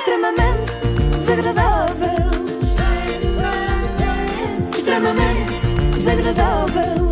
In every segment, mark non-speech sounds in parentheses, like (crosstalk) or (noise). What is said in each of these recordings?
extremamente desagradável. Extremamente desagradável.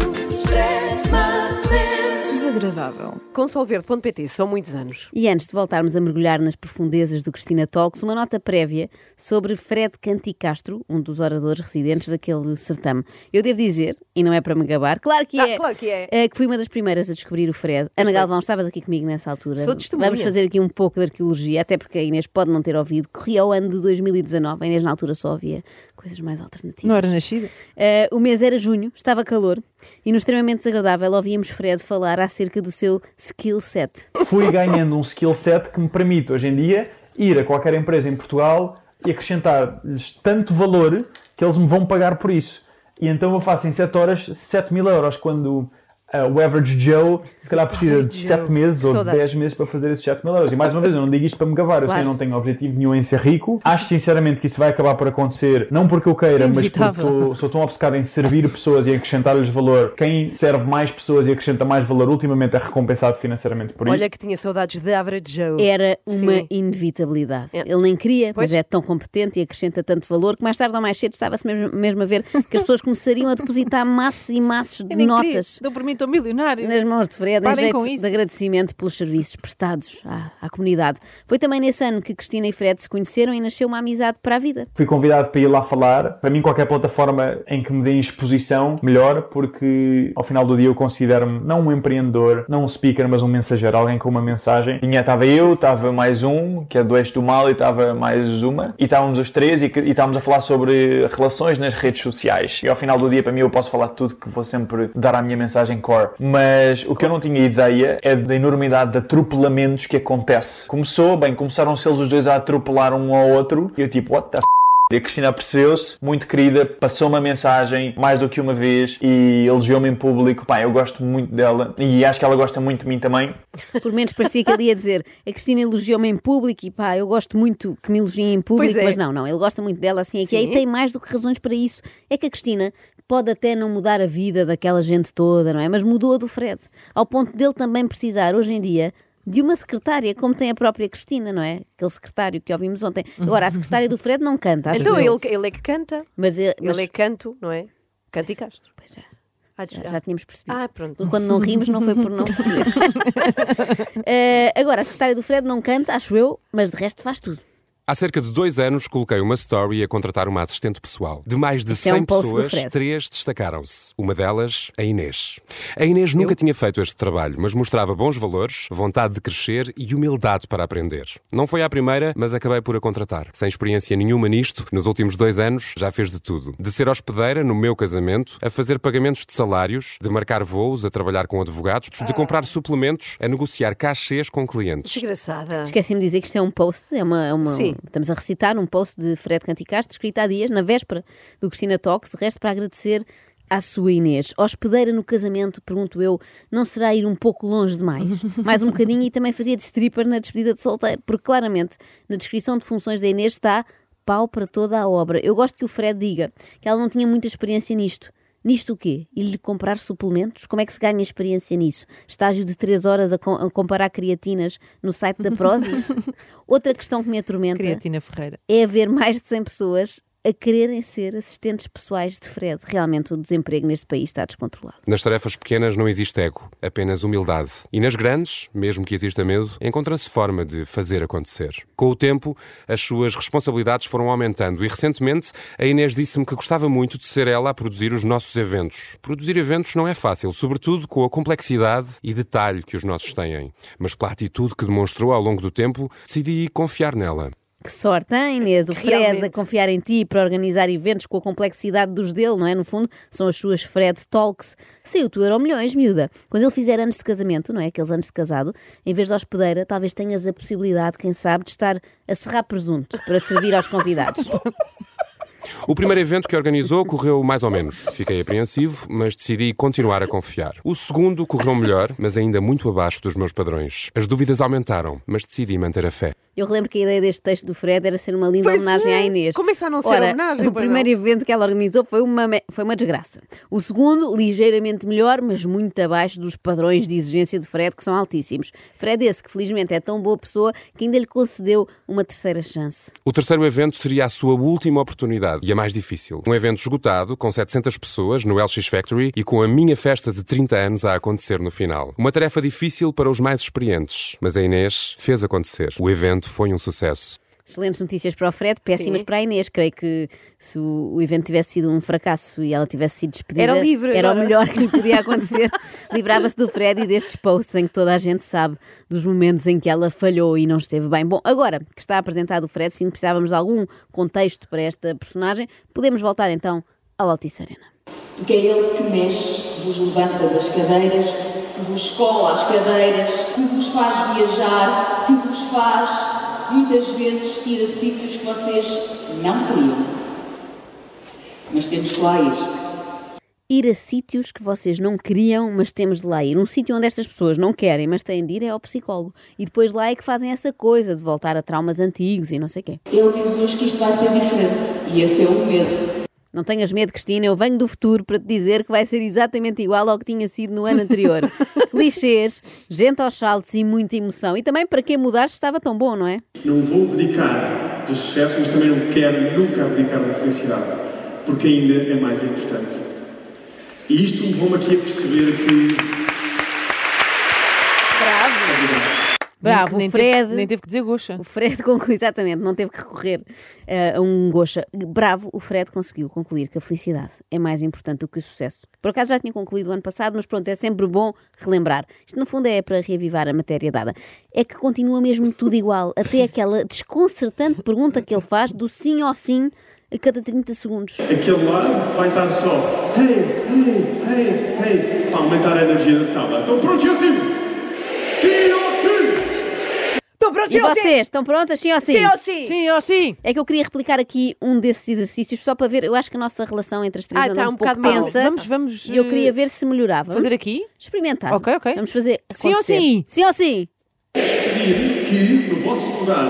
Com solverde.pt, são muitos anos. E antes de voltarmos a mergulhar nas profundezas do Cristina Talks, uma nota prévia sobre Fred Canticastro, um dos oradores residentes daquele certame. Eu devo dizer, e não é para me gabar, claro que Ah, é, claro que é. eh, que fui uma das primeiras a descobrir o Fred. Ana Galvão, estavas aqui comigo nessa altura. Sou testemunha. Vamos fazer aqui um pouco de arqueologia, até porque a Inês pode não ter ouvido. Corria o ano de 2019, a Inês na altura só ouvia coisas mais alternativas. Não era nascida? Eh, o mês era junho, estava calor, e no extremamente desagradável ouvíamos Fred falar acerca do seu skill set. fui ganhando um skill set que me permite hoje em dia ir a qualquer empresa em Portugal e acrescentar-lhes tanto valor que eles me vão pagar por isso. E então eu faço em 7 horas 7 mil euros, quando ah, o average Joe se calhar precisa de Joe. 7 meses ou de Saudades. 10 meses para fazer esses 7 mil euros. E mais uma vez, eu não digo isto para me gavar, eu Claro. sei, eu não tenho objetivo nenhum em ser rico. Acho sinceramente que isso vai acabar por acontecer, não porque eu queira, mas porque sou tão obcecado em servir pessoas e acrescentar-lhes valor. Quem serve mais pessoas e acrescenta mais valor, ultimamente é recompensado financeiramente por isso. Olha que tinha saudades de Average Joe. Era uma Sim. inevitabilidade. É. Ele nem queria, Pois. mas é tão competente e acrescenta tanto valor que mais tarde ou mais cedo estava-se mesmo, mesmo a ver que as pessoas começariam a depositar maços e maços de nem queria. notas Dou por mim, estou milionário. nas mãos de Fred em jeito com isso. de agradecimento pelos serviços prestados à, à comunidade. Foi também nesse ano que Cristina e Fred se conheceram e nasceu uma amizade para a vida. Fui convidado para ir lá falar. Para mim, qualquer plataforma em que me deem exposição, melhor, porque ao final do dia eu considero-me não um empreendedor, não um speaker, mas um mensageiro, alguém com uma mensagem. Tinha, estava eu, estava mais um, que é do Eixo do Mal, e estava mais uma, e estávamos os três e, e estávamos a falar sobre relações nas redes sociais. E ao final do dia, para mim, eu posso falar de tudo que vou sempre dar a minha mensagem core. Mas o que eu não tinha ideia é da enormidade de atropelamentos que acontece. Começou, bem, começaram-se eles os dois a atropelar um ao outro, e eu tipo, what the f***? E a Cristina percebeu-se, muito querida, passou uma mensagem mais do que uma vez e elogiou-me em público. Pá, eu gosto muito dela e acho que ela gosta muito de mim também. Por menos parecia que ele ia dizer a Cristina elogiou-me em público e pá, eu gosto muito que me elogiem em público, Pois é. mas não, não, ele gosta muito dela assim é que é, e tem mais do que razões para isso. É que a Cristina pode até não mudar a vida daquela gente toda, não é? Mas mudou a do Fred, ao ponto dele também precisar hoje em dia de uma secretária, como tem a própria Cristina, não é? Aquele secretário que ouvimos ontem. Agora, a secretária do Fred não canta, Então ele, ele é que canta. Mas, ele, mas Ele é canto, não é? Canta e Castro. Pois já, Ah, já, já- tínhamos percebido. Ah. Quando não rimos, não foi por não perceber. (laughs) (laughs) Eh, agora, a secretária do Fred não canta, acho eu, mas de resto faz tudo. Há cerca de dois anos coloquei uma story a contratar uma assistente pessoal. De mais de é 100 um post do pessoas, três destacaram-se. Uma delas, a Inês. A Inês nunca tinha feito este trabalho, mas mostrava bons valores, vontade de crescer e humildade para aprender. Não foi à primeira, mas acabei por a contratar. Sem experiência nenhuma nisto, nos últimos dois anos já fez de tudo. De ser hospedeira no meu casamento, a fazer pagamentos de salários, de marcar voos, a trabalhar com advogados, de comprar suplementos, a negociar cachês com clientes. Desgraçada. Esqueci-me de dizer que isto é um post, é uma, é uma- Sim. Estamos a recitar um post de Fred Canticastro, escrito há dias, na véspera do Cristina Talks, de resto para agradecer à sua Inês. Hospedeira no casamento, pergunto eu, não será ir um pouco longe demais? (laughs) Mais um bocadinho e também fazia de stripper na despedida de solteiro, porque claramente na descrição de funções da Inês está pau para toda a obra. Eu gosto que o Fred diga que ela não tinha muita experiência nisto. Nisto o quê? Ir-lhe comprar suplementos? Como é que se ganha experiência nisso? Estágio de 3 horas a, com- a comparar creatinas no site da Prozis? (laughs) Outra questão que me atormenta Criatina Ferreira. é haver mais de 100 pessoas a quererem ser assistentes pessoais de Fred. Realmente o desemprego neste país está descontrolado. Nas tarefas pequenas não existe ego, apenas humildade. E nas grandes, mesmo que exista medo, encontra-se forma de fazer acontecer. Com o tempo, as suas responsabilidades foram aumentando e recentemente a Inês disse-me que gostava muito de ser ela a produzir os nossos eventos. Produzir eventos não é fácil, sobretudo com a complexidade e detalhe que os nossos têm. Mas pela atitude que demonstrou ao longo do tempo, decidi confiar nela. Que sorte, hein, Inês? O Fred Realmente. a confiar em ti para organizar eventos com a complexidade dos dele, não é? No fundo, são as suas Fred Talks. Saiu tu euro milhões, miúda. Quando ele fizer anos de casamento, não é? Aqueles anos de casado, em vez de hospedeira, talvez tenhas a possibilidade, quem sabe, de estar a serrar presunto para servir aos convidados. (laughs) O primeiro evento que organizou correu mais ou menos. Fiquei apreensivo, mas decidi continuar a confiar. O segundo correu melhor, mas ainda muito abaixo dos meus padrões. As dúvidas aumentaram, mas decidi manter a fé. Eu relembro que a ideia deste texto do Fred era ser uma linda Pois homenagem é. à Inês. Começa a não ser Ora, homenagem, O primeiro não. evento que ela organizou foi uma, foi uma desgraça. O segundo, ligeiramente melhor, mas muito abaixo dos padrões de exigência do Fred, que são altíssimos. Fred, esse que felizmente é tão boa pessoa que ainda lhe concedeu uma terceira chance. O terceiro evento seria a sua última oportunidade e a mais difícil. Um evento esgotado, com 700 pessoas, no LX Factory e com a minha festa de 30 anos a acontecer no final. Uma tarefa difícil para os mais experientes, mas a Inês fez acontecer. O evento foi um sucesso. Excelentes notícias para o Fred, péssimas Sim. para a Inês. Creio que se o, evento tivesse sido um fracasso e ela tivesse sido despedida, Era livre era o melhor que lhe podia acontecer. (laughs) Livrava-se do Fred e destes posts em que toda a gente sabe dos momentos em que ela falhou e não esteve bem. Bom, agora que está apresentado o Fred, se precisávamos de algum contexto para esta personagem, podemos voltar então ao Altice Arena. Porque é Ele que mexe, vos levanta das cadeiras, que vos escola as cadeiras, que vos faz viajar, que vos faz, muitas vezes, ir a sítios que vocês não queriam. Mas temos que lá ir. Ir a sítios que vocês não queriam, mas temos de lá ir. Um sítio onde estas pessoas não querem, mas têm de ir é ao psicólogo. E depois lá é que fazem essa coisa de voltar a traumas antigos e não sei o quê. Ele diz hoje que isto vai ser diferente. E esse é o medo. Não tenhas medo, Cristina, eu venho do futuro para te dizer que vai ser exatamente igual ao que tinha sido no ano anterior. (laughs) Clichês, gente aos saltos e muita emoção. E também para que mudar se estava tão bom, não é? Não vou abdicar do sucesso, mas também não quero nunca abdicar da felicidade, porque ainda é mais importante. E isto levou-me aqui a perceber que Bravo, nem, o Fred. Teve, nem teve que dizer goxa. O Fred concluiu, exatamente, não teve que recorrer eh, a um gocha. Bravo, o Fred conseguiu concluir que a felicidade é mais importante do que o sucesso. Por acaso já tinha concluído o ano passado, mas pronto, é sempre bom relembrar. Isto no fundo é para reavivar a matéria dada. É que continua mesmo tudo igual, até aquela desconcertante pergunta que ele faz do sim ou sim a cada 30 segundos. aquele lado vai estar só hey, hey, hey, hey, para aumentar a energia da sala. Estão prontos, sim ou sim? Sim ou sim? Estou pronto, E sim ou sim? vocês, estão prontas? Sim ou sim? Sim ou sim? Sim, ó sim. É que eu queria replicar aqui um desses exercícios só para ver. Eu acho que a nossa relação entre as três Ah, anda tá um, um pouco bocado tensa. Vamos- vamos, E eu queria eh, ver se melhorava. fazer aqui? Experimentar. Ok, ok. Vamos fazer. Sim ou acontecer. sim? Sim ou sim? pedir que, no vosso lugar,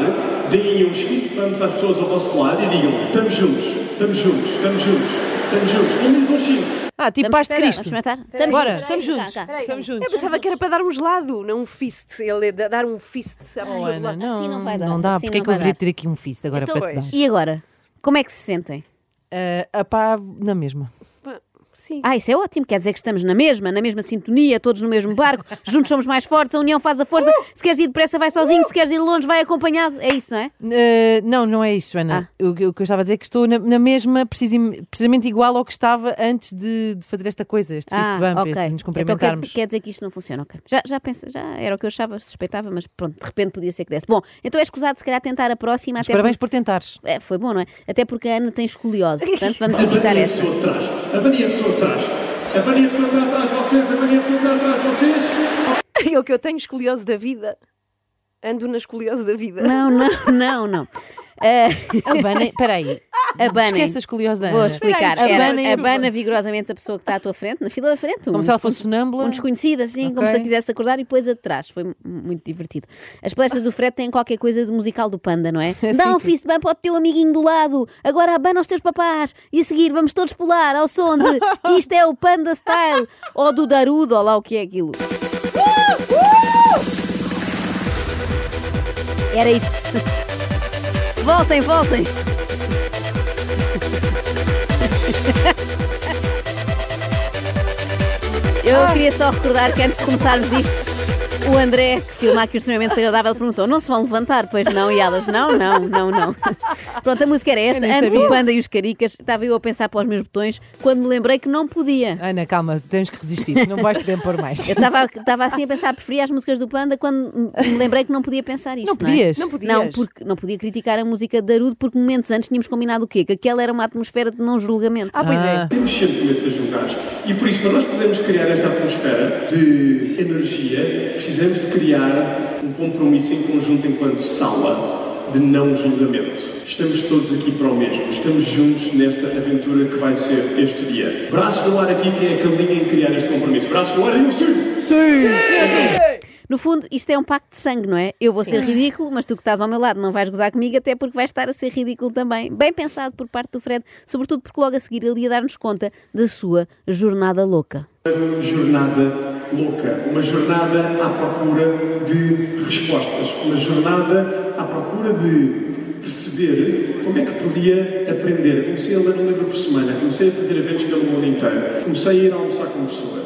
deem uns fist bumps às pessoas ao vosso lado e digam estamos juntos, estamos juntos, estamos juntos, estamos juntos, pelo menos uns cinco. Ah, tipo Vamos- paz de Vamos Cristo. experimentar? Estamos Bora, juntos. estamos juntos. cá. Estamos Eu juntos. pensava que era para dar um gelado, não um fist. Ele ia dar um fist à Oh, pessoa do Ana, lado. não, Assim não vai dar, não dá. assim Porque é não que eu vai deveria dar. ter aqui um fist agora Então, para te dar? E agora? Como é que se sentem? Ah, a pá, na mesma. Sim. Ah, isso é ótimo, quer dizer que estamos na mesma, na mesma sintonia, todos no mesmo barco, (laughs) juntos somos mais fortes, a união faz a força. Se queres ir depressa, vai sozinho, se queres ir longe, vai acompanhado. É isso, não é? Ah, não, não é isso, Ana. Ah. O, que- o que eu estava a dizer é que estou na, na mesma, precisam- precisamente igual ao que estava antes de, de fazer esta coisa, este fist bump, Ah, ok. este de nos Então quer, cumprimentarmos. dizer- quer dizer que isto não funciona, ok. Já, já, pensa, já era o que eu achava, suspeitava, mas pronto, de repente podia ser que desse. Bom, então é escusado se calhar tentar a próxima, até parabéns porque- por tentares. É, foi bom, não é? Até porque a Ana tem escoliose, (laughs) portanto vamos evitar a esta. pessoa de trás, abanem a pessoa que está atrás de vocês, abanem a pessoa que está atrás de vocês. (laughs) É o que eu tenho escoliose da vida. Ando na escoliose da vida. Não, não, não, não. (laughs) Ah, Abanem, peraí. Abanem. Esquece a escoliose da Vou explicar. Abanem abana pessoa. vigorosamente a pessoa que está à tua frente, na fila da frente. Como um- se ela fosse sonâmbula. Um desconhecido, assim, como Ok. se a quisesse acordar e depois atrás. Foi mu- muito divertido. As palestras do Fred têm qualquer coisa de musical do Panda, não é? (laughs) Dá Sim, um sim. fist bump ao teu amiguinho do lado, agora abana aos teus papás e a seguir vamos todos pular ao som de (laughs) Isto é o Panda Style ou do Darudo, ou lá o que é aquilo. Era isto. Voltem, voltem. Eu queria só recordar que antes de começarmos isto, o André, que filma aqui o extremamente desagradável, perguntou: não se vão levantar? Pois não, e elas: não, não, não, não. (laughs) Pronto, a música era esta. Antes sabia. o Panda e os Caricas, estava eu a pensar para os meus botões quando me lembrei que não podia. Ana, calma, temos que resistir. Não vais poder pôr mais. Eu estava estava assim a pensar, preferia as músicas do Panda quando me lembrei que não podia pensar isto. Não é? podias? Não podias. Não, porque não podia criticar a música de Darude porque momentos antes tínhamos combinado o quê? Que aquela era uma atmosfera de não julgamento. Ah, pois é. Temos sempre medo de ser julgados. E por isso, para nós podermos criar esta atmosfera de energia, precisamos de criar um compromisso em conjunto enquanto sala de não julgamento. Estamos todos aqui para o mesmo. Estamos juntos nesta aventura que vai ser este dia. Braços no ar aqui, quem é que alinha em criar este compromisso? Braços no ar e eu sim! No fundo, isto é um pacto de sangue, não é? Eu vou ser ridículo, mas tu que estás ao meu lado não vais gozar comigo, até porque vais estar a ser ridículo também. Bem pensado por parte do Fred, sobretudo porque logo a seguir ele ia dar-nos conta da sua jornada louca. Uma jornada louca, uma jornada à procura de respostas, uma jornada à procura de perceber como é que podia aprender. Comecei a ler um livro por semana, comecei a fazer eventos pelo mundo inteiro, comecei a ir almoçar com pessoas.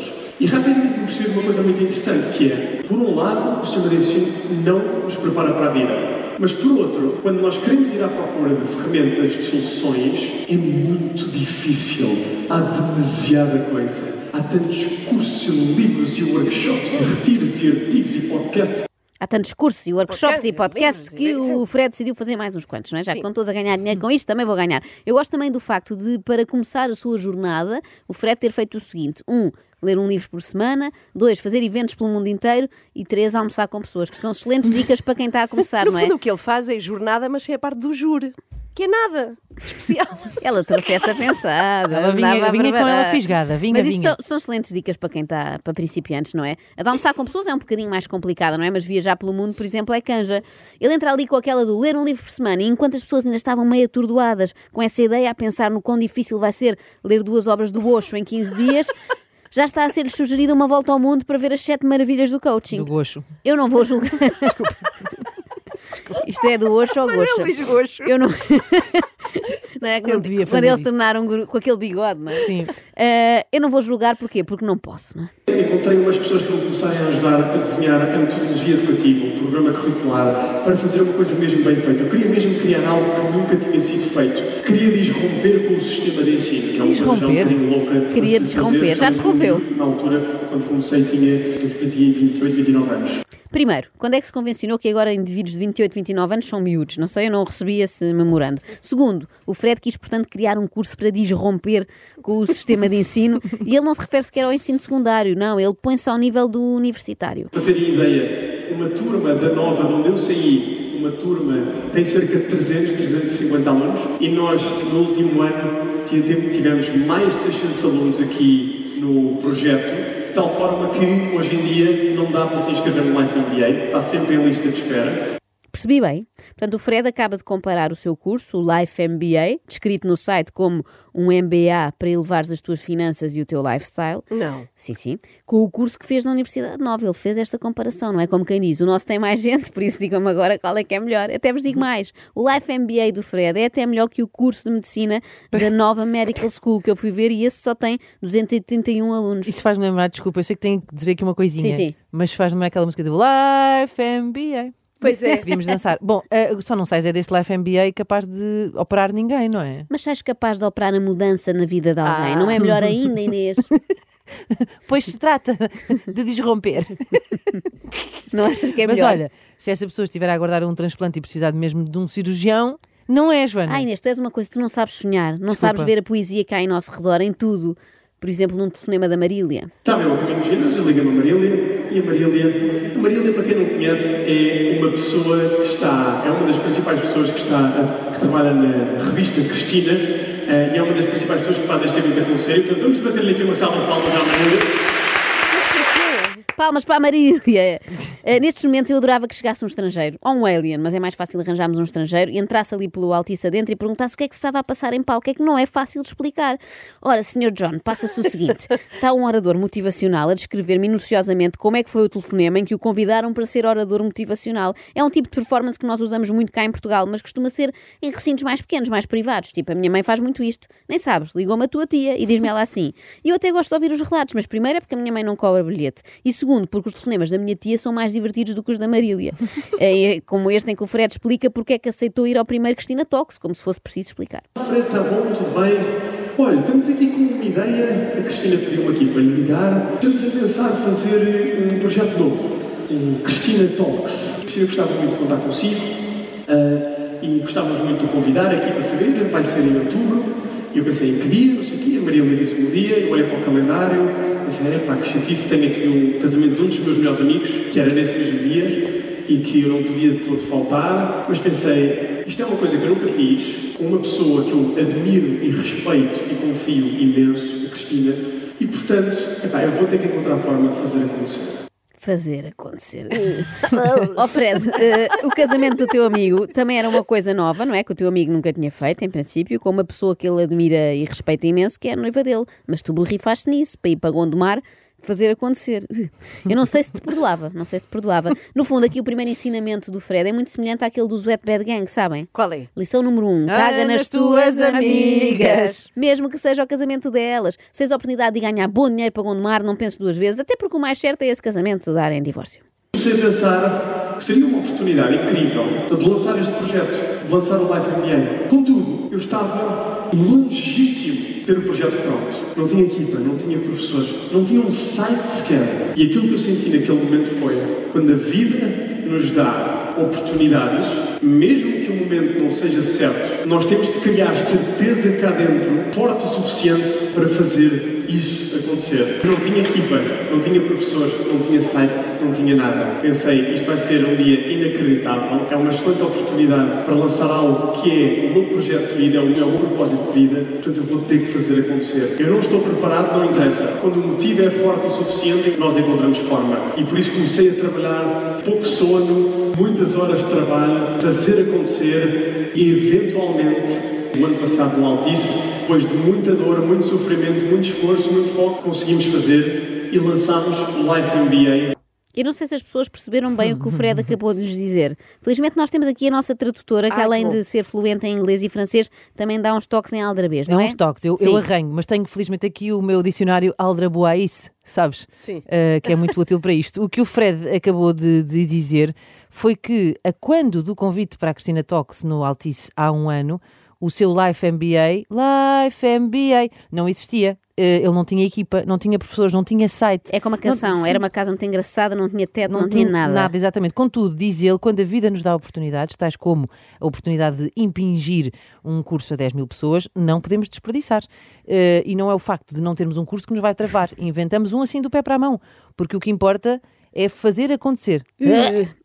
E rapidamente me percebi uma coisa muito interessante, que é, por um lado, o sistema de ensino não nos prepara para a vida. Mas por outro, quando nós queremos ir à procura de ferramentas, de soluções, é muito difícil. Há demasiada coisa. Há tantos cursos livros e workshops, e retiros e artigos e podcasts. Há tantos cursos e workshops e podcasts que livros. o Fred decidiu fazer mais uns quantos, não é? Já que estão todos a ganhar dinheiro com isto, também vou ganhar. Eu gosto também do facto de, para começar a sua jornada, o Fred ter feito o seguinte: um, ler um livro por semana, dois, fazer eventos pelo mundo inteiro e três, almoçar com pessoas, que são excelentes dicas para quem está a começar, No não é? fundo, o que ele faz é jornada, mas sem a parte do jure. Que é nada especial. (laughs) Ela trouxe esta pensada. Ela vinha- vinha com ela fisgada, vinha, Mas isto vinha. são, são excelentes dicas para quem está, para principiantes, não é? A almoçar com pessoas é um bocadinho mais complicada, não é? Mas viajar pelo mundo, por exemplo, é canja. Ele entra ali com aquela do ler um livro por semana e enquanto as pessoas ainda estavam meio atordoadas com essa ideia a pensar no quão difícil vai ser ler duas obras do Osho em 15 dias, (laughs) já está a ser-lhes sugerida uma volta ao mundo para ver as sete maravilhas do coaching. Do gocho. Eu não vou julgar. (laughs) Isto é do Osho ao (laughs) Gosho. Ele diz gosto. Eu não. (laughs) não é? Quando, devia quando fazer eles isso. tornaram guru- com aquele bigode, não é? Sim. Eh, eu não vou julgar porquê? Porque não posso, não é? Encontrei umas pessoas que vão começar a ajudar a desenhar a metodologia educativa, o programa curricular, para fazer uma coisa mesmo bem feita. Eu queria mesmo criar algo que nunca tinha sido feito. Queria desromper com o sistema de ensino. Que é uma coisa já um Desromper? bocadinho louca Queria desromper. fazer. Já desrompeu? Na altura, quando comecei, tinha, tinha 28, 29 anos. Primeiro, quando é que se convencionou que agora indivíduos de 28, 29 anos são miúdos? Não sei, eu não recebi esse memorando. Segundo, o Fred quis, portanto, criar um curso para desromper com o sistema de ensino e ele não se refere sequer ao ensino secundário, não, ele põe-se ao nível do universitário. Para terem ideia, uma turma da Nova, de onde eu saí, uma turma tem cerca de 300, 350 alunos e nós, no último ano, ti- tivemos mais de 600 alunos aqui no projeto, de tal forma que hoje em dia não dá para se inscrever no Life MBA, está sempre em lista de espera. Percebi bem? Portanto, o Fred acaba de comparar o seu curso, o Life MBA, descrito no site como um MBA para elevares as tuas finanças e o teu lifestyle. Não. Sim, sim. Com o curso que fez na Universidade Nova. Ele fez esta comparação, não é? Como quem diz, o nosso tem mais (laughs) gente, por isso digam-me agora qual é que é melhor. Até vos digo mais: o Life MBA do Fred é até melhor que o curso de medicina da (laughs) nova Medical School que eu fui ver e esse só tem 231 alunos. Isso faz-me lembrar, desculpa, eu sei que tenho que dizer aqui uma coisinha. Sim, sim. Mas faz-me lembrar aquela música do Life MBA. Pois é. Podíamos dançar. Bom, eh, só não sais é deste Life MBA capaz de operar ninguém, não é? Mas sais capaz de operar a mudança na vida de alguém, Ah. não é melhor ainda, Inês? (laughs) Pois se trata de desromper. (laughs) Não achas que é Mas melhor? olha, se essa pessoa estiver a aguardar um transplante e precisar mesmo de um cirurgião, não é, Joana? Ah, Inês, tu és uma coisa que tu não sabes sonhar, não Desculpa. sabes ver a poesia que há em nosso redor, em tudo. Por exemplo, num telefonema da Marília. Estava eu a caminho do ginásio, liga-me a Marília e a Marília, a Marília, para quem não conhece, é uma pessoa que está, é uma das principais pessoas que está, que trabalha na revista Cristina eh, e é uma das principais pessoas que faz este evento acontecer. Portanto, vamos bater-lhe aqui uma salva de palmas à Marília. Palmas para a Marília! Eh, nestes momentos eu adorava que chegasse um estrangeiro, ou um alien, mas é mais fácil arranjarmos um estrangeiro, e entrasse ali pelo Altice adentro e perguntasse o que é que se estava a passar em palco, é que não é fácil de explicar. Ora, Sr. John, passa-se o seguinte: (laughs) está um orador motivacional a descrever minuciosamente como é que foi o telefonema em que o convidaram para ser orador motivacional. É um tipo de performance que nós usamos muito cá em Portugal, mas costuma ser em recintos mais pequenos, mais privados. Tipo, a minha mãe faz muito isto. Nem sabes, ligou-me a tua tia e diz-me ela assim. E eu até gosto de ouvir os relatos, mas primeiro é porque a minha mãe não cobra bilhete. E segundo, porque os telefonemas da minha tia são mais divertidos do que os da Marília. É como este em que o Fred explica porque é que aceitou ir ao primeiro Cristina Talks, como se fosse preciso explicar. Fred, está bom, tudo bem? Olha, estamos aqui com uma ideia. A Cristina pediu-me aqui para lhe ligar. Estamos a pensar fazer um projeto novo, Cristina Talks. Cristina gostava muito de contar consigo ah, e gostávamos muito de convidar aqui para saber. Vai ser em outubro. E eu pensei, em que dia? Não sei o quê. A Maria disse-me o dia. Eu olhei para o calendário. Pensei, é pá, que chatice. Tenho aqui o casamento de um dos meus melhores amigos, que era nesse mesmo dia. e que eu não podia de todo faltar, mas pensei, isto é uma coisa que eu nunca fiz, com uma pessoa que eu admiro e respeito e confio imenso, a Cristina, e portanto, epá, eu vou ter que encontrar a forma de fazer acontecer. Fazer acontecer. (laughs) Ó Fred, eh, o casamento do teu amigo também era uma coisa nova, não é? Que o teu amigo nunca tinha feito, em princípio, com uma pessoa que ele admira e respeita imenso, que é a noiva dele. Mas tu borrifaste nisso, para ir para Gondomar fazer acontecer. (laughs) Eu não sei se te perdoava, não sei se te perdoava. No fundo, aqui o primeiro ensinamento do Fred é muito semelhante àquele dos Wet Bad Gang, sabem? Qual é? Lição número um: caga nas tuas amigas. Mesmo que seja o casamento delas. Se a oportunidade de ganhar bom dinheiro para Gondomar, não penses duas vezes, até porque o mais certo é esse casamento dar em divórcio. Comecei a pensar que seria uma oportunidade incrível de lançar este projeto, de lançar o Life MBA. Contudo, eu estava longíssimo de ter o projeto pronto. Não tinha equipa, não tinha professores, não tinha um site sequer. E aquilo que eu senti naquele momento foi quando a vida nos dá oportunidades, mesmo que o momento não seja certo, nós temos de criar certeza cá dentro, forte o suficiente para fazer isso acontecer. Não tinha equipa, não tinha professor, não tinha site, não tinha nada. Pensei, isto vai ser um dia inacreditável, é uma excelente oportunidade para lançar algo que é o meu projeto de vida, é o meu propósito de vida, portanto eu vou ter que fazer acontecer. Eu não estou preparado, não interessa. Quando o motivo é forte o suficiente, nós encontramos forma. E por isso comecei a trabalhar, pouco sono, muitas horas de trabalho, fazer acontecer e eventualmente, no ano passado no Altice, depois de muita dor, muito sofrimento, muito esforço, muito foco, conseguimos fazer e lançámos o Life MBA. Eu não sei se as pessoas perceberam bem o que o Fred acabou de lhes dizer. Felizmente nós temos aqui a nossa tradutora, que Ai, além bom. de ser fluente em inglês e francês, também dá uns toques em aldrabês, não é? uns toques, eu, eu arranho, mas tenho felizmente aqui o meu dicionário Aldraboais, sabes? Sim. Uh, que é muito útil para isto. O que o Fred acabou de, de dizer foi que, a quando do convite para a Cristina Talks no Altice há um ano, o seu Life MBA, Life MBA, não existia. Uh, ele não tinha equipa, não tinha professores, não tinha site. É como a Não- canção, sim, era uma casa muito engraçada, não tinha teto, não, tinha nada. Nada, exatamente. Contudo, diz ele, quando a vida nos dá oportunidades, tais como a oportunidade de impingir um curso a 10 mil pessoas, não podemos desperdiçar. Eh, e não é o facto de não termos um curso que nos vai travar. Inventamos um assim do pé para a mão. Porque o que importa é fazer acontecer.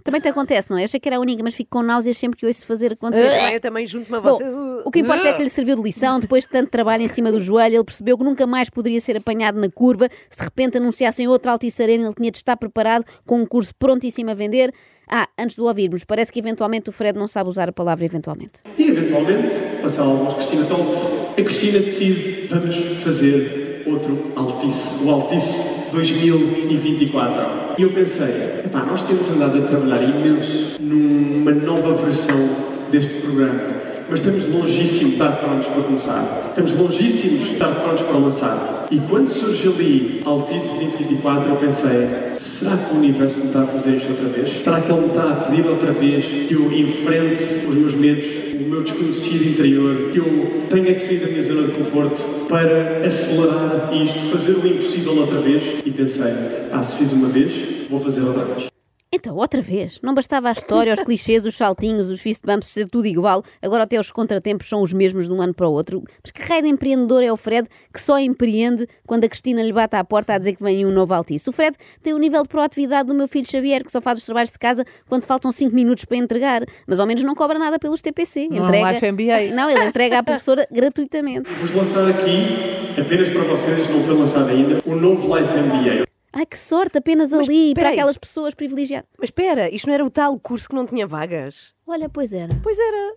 Também te acontece, não é? Eu achei que era a única, mas fico com náuseas sempre que ouço fazer acontecer. Bem, eu também junto-me a Bom, vocês. o que importa é que lhe serviu de lição, depois de tanto trabalho em cima do joelho, ele percebeu que nunca mais poderia ser apanhado na curva. Se de repente anunciassem outro Altice Arena, ele tinha de estar preparado com um curso prontíssimo a vender. Ah, antes de o ouvirmos, parece que eventualmente o Fred não sabe usar a palavra eventualmente. E eventualmente, passar alguns Cristina Talks, a Cristina decide, vamos fazer outro Altice, o Altice 2024. E eu pensei, epá, nós temos andado a trabalhar imenso numa nova versão deste programa, mas estamos longíssimos de estar prontos para começar. Estamos longíssimos de estar prontos para lançar. E quando surge ali Altice 2024, eu pensei, será que o universo me está a fazer isto outra vez? Será que ele me está a pedir outra vez que eu enfrente os meus medos, o meu desconhecido interior, que eu tenha que sair da minha zona de conforto para acelerar isto, fazer o impossível outra vez? E pensei, ah, se fiz uma vez, vou fazer outra vez. Então, outra vez, não bastava a história, os (laughs) clichês, os saltinhos, os fist bumps ser tudo igual, agora até os contratempos são os mesmos de um ano para o outro. Mas que raio de empreendedor é o Fred que só empreende quando a Cristina lhe bate à porta a dizer que vem um novo Altice? O Fred tem o nível de proatividade do meu filho Xavier, que só faz os trabalhos de casa quando faltam 5 minutos para entregar, mas ao menos não cobra nada pelos TPC. Não é um Life MBA. Não, ele entrega à professora (laughs) gratuitamente. Vamos lançar aqui, apenas para vocês, isto não foi lançado ainda, o novo Life MBA. Ai, que sorte, apenas ali, para peraí. aquelas pessoas privilegiadas. Mas espera, isto não era o tal curso que não tinha vagas? Olha, pois era. Pois era.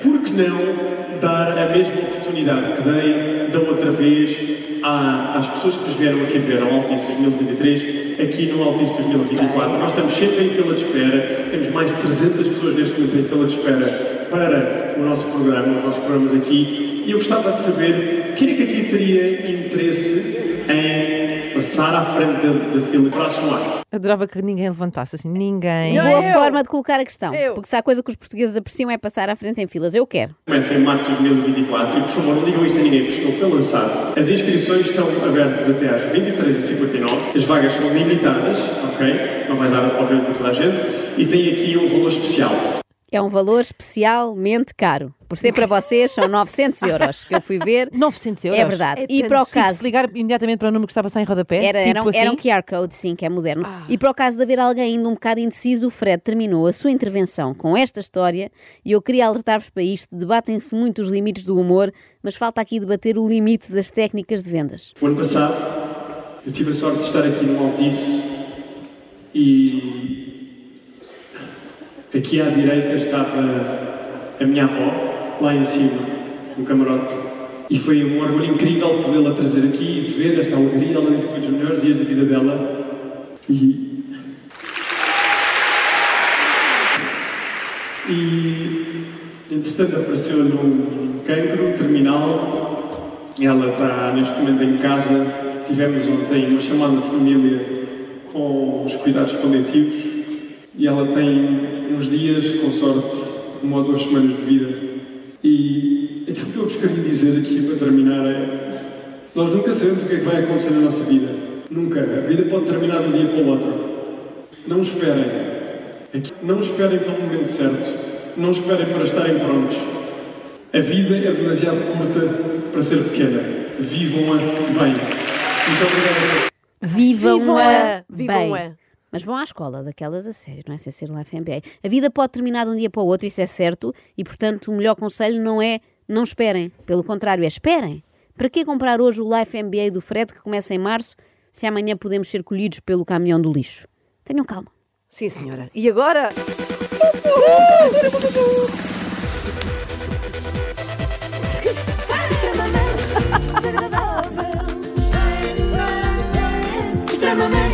Por que não dar a mesma oportunidade que dei da outra vez à- às pessoas que nos vieram aqui ver ao Altice 2023, aqui no Altice 2024? Nós estamos sempre em fila de espera, temos mais de 300 pessoas neste momento em fila de espera para o nosso programa, os nossos programas aqui, e eu gostava de saber quem é que aqui teria interesse em passar à frente da, da fila para assumar. Adorava que ninguém levantasse assim. Ninguém. Não, Boa eu. forma de colocar a questão. Eu. Porque se há coisa que os portugueses apreciam é passar à frente em filas. Eu quero. Começa em março de 2024 e, por favor, não digam isto a ninguém, porque não foi lançado. As inscrições estão abertas até às 23h59. As vagas são limitadas, ok? Não vai dar, obviamente, para toda a gente. E tem aqui um valor especial. É um valor especialmente caro. Por ser para vocês, são 900 euros que eu fui ver. (laughs) 900 euros? É verdade. É e tanto. para o Tipo, caso. se ligar imediatamente para o número que está a passar em rodapé, Era, tipo era, um, assim, era um QR Code, sim, que é moderno. E para o caso de haver alguém ainda um bocado indeciso, o Fred terminou a sua intervenção com esta história e eu queria alertar-vos para isto. Debatem-se muito os limites do humor, mas falta aqui debater o limite das técnicas de vendas. O ano passado, eu tive a sorte de estar aqui no Altice e aqui à direita estava a minha avó, lá em cima, no camarote. E foi um orgulho incrível podê-la trazer aqui e ver esta alegria. Ela disse que foi dos melhores dias da vida dela. E. E. Entretanto, apareceu-lhe um cancro terminal ela está neste momento em casa. Tivemos ontem uma chamada de família com os cuidados paliativos e ela tem uns dias, com sorte, uma ou duas semanas de vida. E aquilo que eu vos queria dizer aqui para terminar é: nós nunca sabemos o que é que vai acontecer na nossa vida. Nunca. A vida pode terminar de um dia para o outro. Não esperem. Não esperem pelo momento certo. Não esperem para estarem prontos. A vida é demasiado curta para ser pequena. Vivam-a bem. Muito obrigado. Vivam-a Vivam-a! bem. Vivam-a! Mas vão à escola daquelas a sério, não é? Sem ser Life MBA. A vida pode terminar de um dia para o outro, isso é certo, e portanto o melhor conselho não é não esperem. Pelo contrário, é esperem. Para que comprar hoje o Life MBA do Fred que começa em março, se amanhã podemos ser colhidos pelo caminhão do lixo? Tenham calma. Sim, senhora. E agora? Extremamente desagradável. Extremamente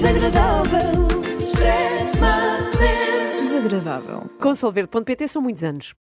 desagradável. Extremamente desagradável. Com são muitos anos.